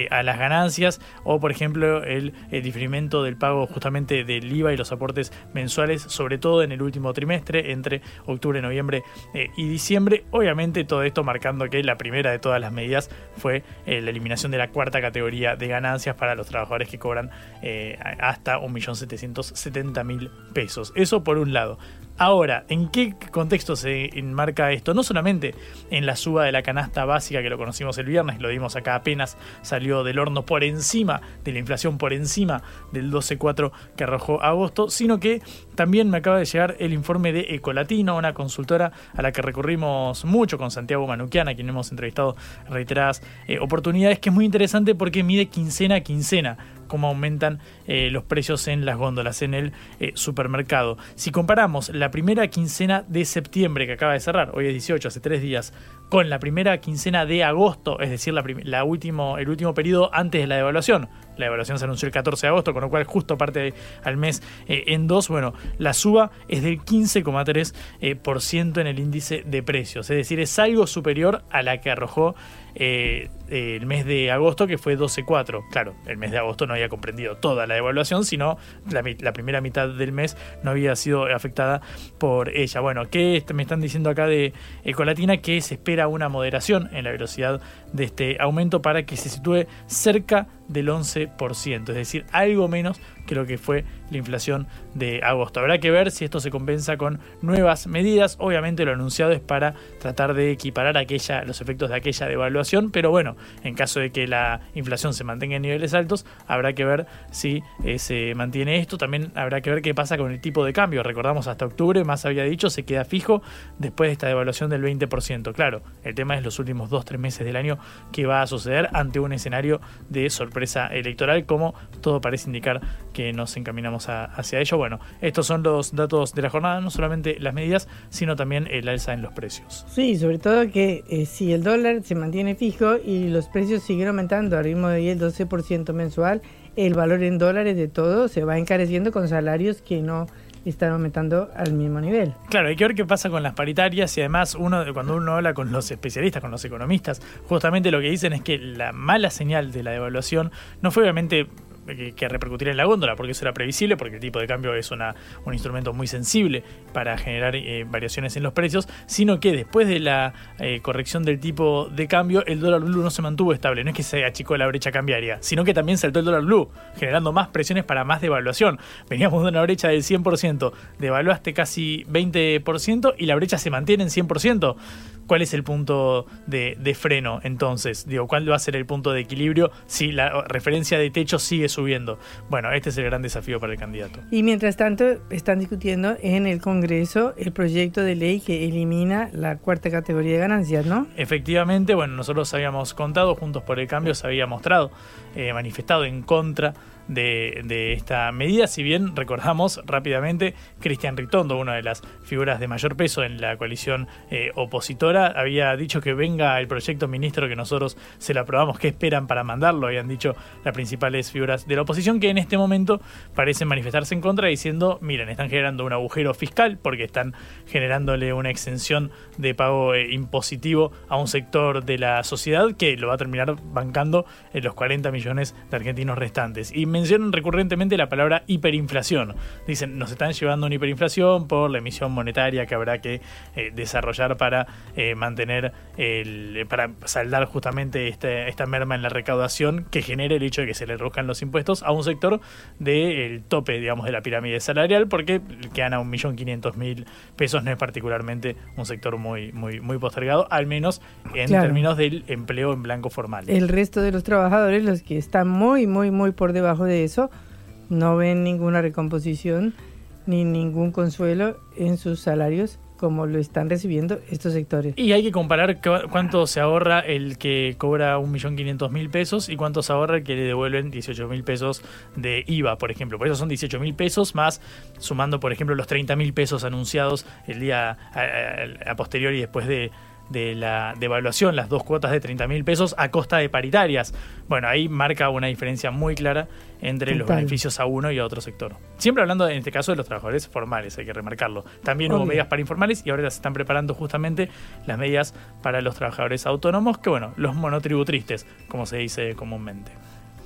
a las ganancias o por ejemplo el diferimiento del pago justamente del IVA y los aportes mensuales sobre todo en el último trimestre, entre octubre, noviembre eh, y diciembre. Obviamente todo esto marcando que la primera de todas las medidas fue eh, la eliminación de la cuarta categoría de ganancias para los trabajadores que cobran eh, hasta 1.770.000 pesos. Eso por un lado. Ahora, ¿en qué contexto se enmarca esto? No solamente en la suba de la canasta básica que lo conocimos el viernes, lo dimos acá apenas salió del horno por encima de la inflación, por encima del 12,4 que arrojó agosto, sino que también me acaba de llegar el informe de Ecolatino, una consultora a la que recurrimos mucho con Santiago Manuquiana, a quien hemos entrevistado en reiteradas eh, oportunidades, que es muy interesante porque mide quincena a quincena cómo aumentan eh, los precios en las góndolas, en el eh, supermercado. Si comparamos la primera quincena de septiembre que acaba de cerrar, hoy es 18, hace tres días, con la primera quincena de agosto, es decir, la, la el último periodo antes de la devaluación. La evaluación se anunció el 14 de agosto, con lo cual justo parte al mes eh, en dos. Bueno, la suba es del 15,3% eh, por ciento en el índice de precios. Es decir, es algo superior a la que arrojó eh, el mes de agosto, que fue 12,4. Claro, el mes de agosto no había comprendido toda la devaluación, sino la, primera mitad del mes no había sido afectada por ella. Bueno, ¿qué me están diciendo acá de Ecolatina? Que se espera una moderación en la velocidad de este aumento para que se sitúe cerca del 11%, es decir, algo menos que lo que fue la inflación de agosto. Habrá que ver si esto se compensa con nuevas medidas. Obviamente lo anunciado es para tratar de equiparar aquella, los efectos de aquella devaluación, pero bueno, en caso de que la inflación se mantenga en niveles altos, habrá que ver si eh, se mantiene esto. También habrá que ver qué pasa con el tipo de cambio. Recordamos hasta octubre, más había dicho, se queda fijo después de esta devaluación del 20%. Claro, el tema es los últimos 2-3 meses del año que va a suceder ante un escenario de sorpresa electoral, como todo parece indicar que nos encaminamos hacia ello. Bueno, estos son los datos de la jornada, no solamente las medidas, sino también el alza en los precios. Sí, sobre todo que eh, si el dólar se mantiene fijo y los precios siguen aumentando a ritmo de 10-12% mensual, el valor en dólares de todo se va encareciendo con salarios que no están aumentando al mismo nivel. Claro, hay que ver qué pasa con las paritarias y además uno cuando uno habla con los especialistas, con los economistas, justamente lo que dicen es que la mala señal de la devaluación no fue obviamente que, repercutir en la góndola, porque eso era previsible, porque el tipo de cambio es un instrumento muy sensible para generar eh, variaciones en los precios, sino que después de la eh, corrección del tipo de cambio, el dólar blue no se mantuvo estable. No es que se achicó la brecha cambiaria, sino que también saltó el dólar blue, generando más presiones para más devaluación. Veníamos de una brecha del 100%, devaluaste casi 20% y la brecha se mantiene en 100%. ¿Cuál es el punto de, de freno entonces? Digo, ¿cuál va a ser el punto de equilibrio si la referencia de techo sigue subiendo? Bueno, este es el gran desafío para el candidato. Y mientras tanto, están discutiendo en el Congreso el proyecto de ley que elimina la cuarta categoría de ganancias, ¿no? Efectivamente, bueno, nosotros habíamos contado, Juntos por el Cambio se había mostrado, eh, manifestado en contra de, esta medida, si bien recordamos rápidamente, Cristian Ritondo, una de las figuras de mayor peso en la coalición eh, opositora, había dicho que venga el proyecto ministro que nosotros se lo aprobamos, qué esperan para mandarlo, habían dicho las principales figuras de la oposición que en este momento parecen manifestarse en contra diciendo, miren, están generando un agujero fiscal porque están generándole una exención de pago eh, impositivo a un sector de la sociedad que lo va a terminar bancando en los 40 millones de argentinos restantes. Mencionan recurrentemente la palabra hiperinflación. Dicen, nos están llevando a una hiperinflación por la emisión monetaria que habrá que eh, desarrollar para eh, mantener, el, para saldar justamente este, esta merma en la recaudación que genere el hecho de que se le reduzcan los impuestos a un sector del tope, digamos, de la pirámide salarial, porque que gana un millón quinientos mil pesos no es particularmente un sector muy, muy, muy postergado, al menos en términos del empleo en blanco formal. El resto de los trabajadores, los que están muy, muy, muy por debajo de eso, no ven ninguna recomposición ni ningún consuelo en sus salarios como lo están recibiendo estos sectores. Y hay que comparar cuánto se ahorra el que cobra 1.500.000 pesos y cuánto se ahorra el que le devuelven 18.000 pesos de IVA, por ejemplo. Por eso son 18.000 pesos más sumando, por ejemplo, los 30.000 pesos anunciados el día a, a posteriori después de de la devaluación, las dos cuotas de 30 mil pesos a costa de paritarias. Bueno, ahí marca una diferencia muy clara entre los beneficios a uno y a otro sector. Siempre hablando en este caso de los trabajadores formales, hay que remarcarlo. También hubo medidas para informales y ahora se están preparando justamente las medidas para los trabajadores autónomos, que bueno, los monotributristes, como se dice comúnmente.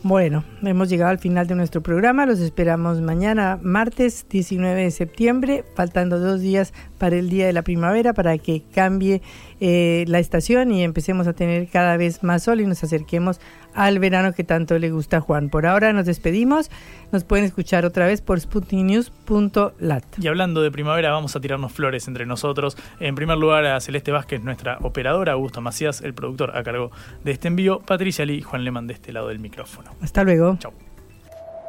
Bueno, hemos llegado al final de nuestro programa. Los esperamos mañana, martes 19 de septiembre, faltando dos días para el día de la primavera, para que cambie eh, la estación y empecemos a tener cada vez más sol y nos acerquemos al verano que tanto le gusta a Juan. Por ahora nos despedimos. Nos pueden escuchar otra vez por sputniknews.lat. Y hablando de primavera, vamos a tirarnos flores entre nosotros. En primer lugar, a Celeste Vázquez, nuestra operadora, Augusto Macías, el productor a cargo de este envío, Patricia Lee y Juan Leman de este lado del micrófono. Hasta luego. Chao.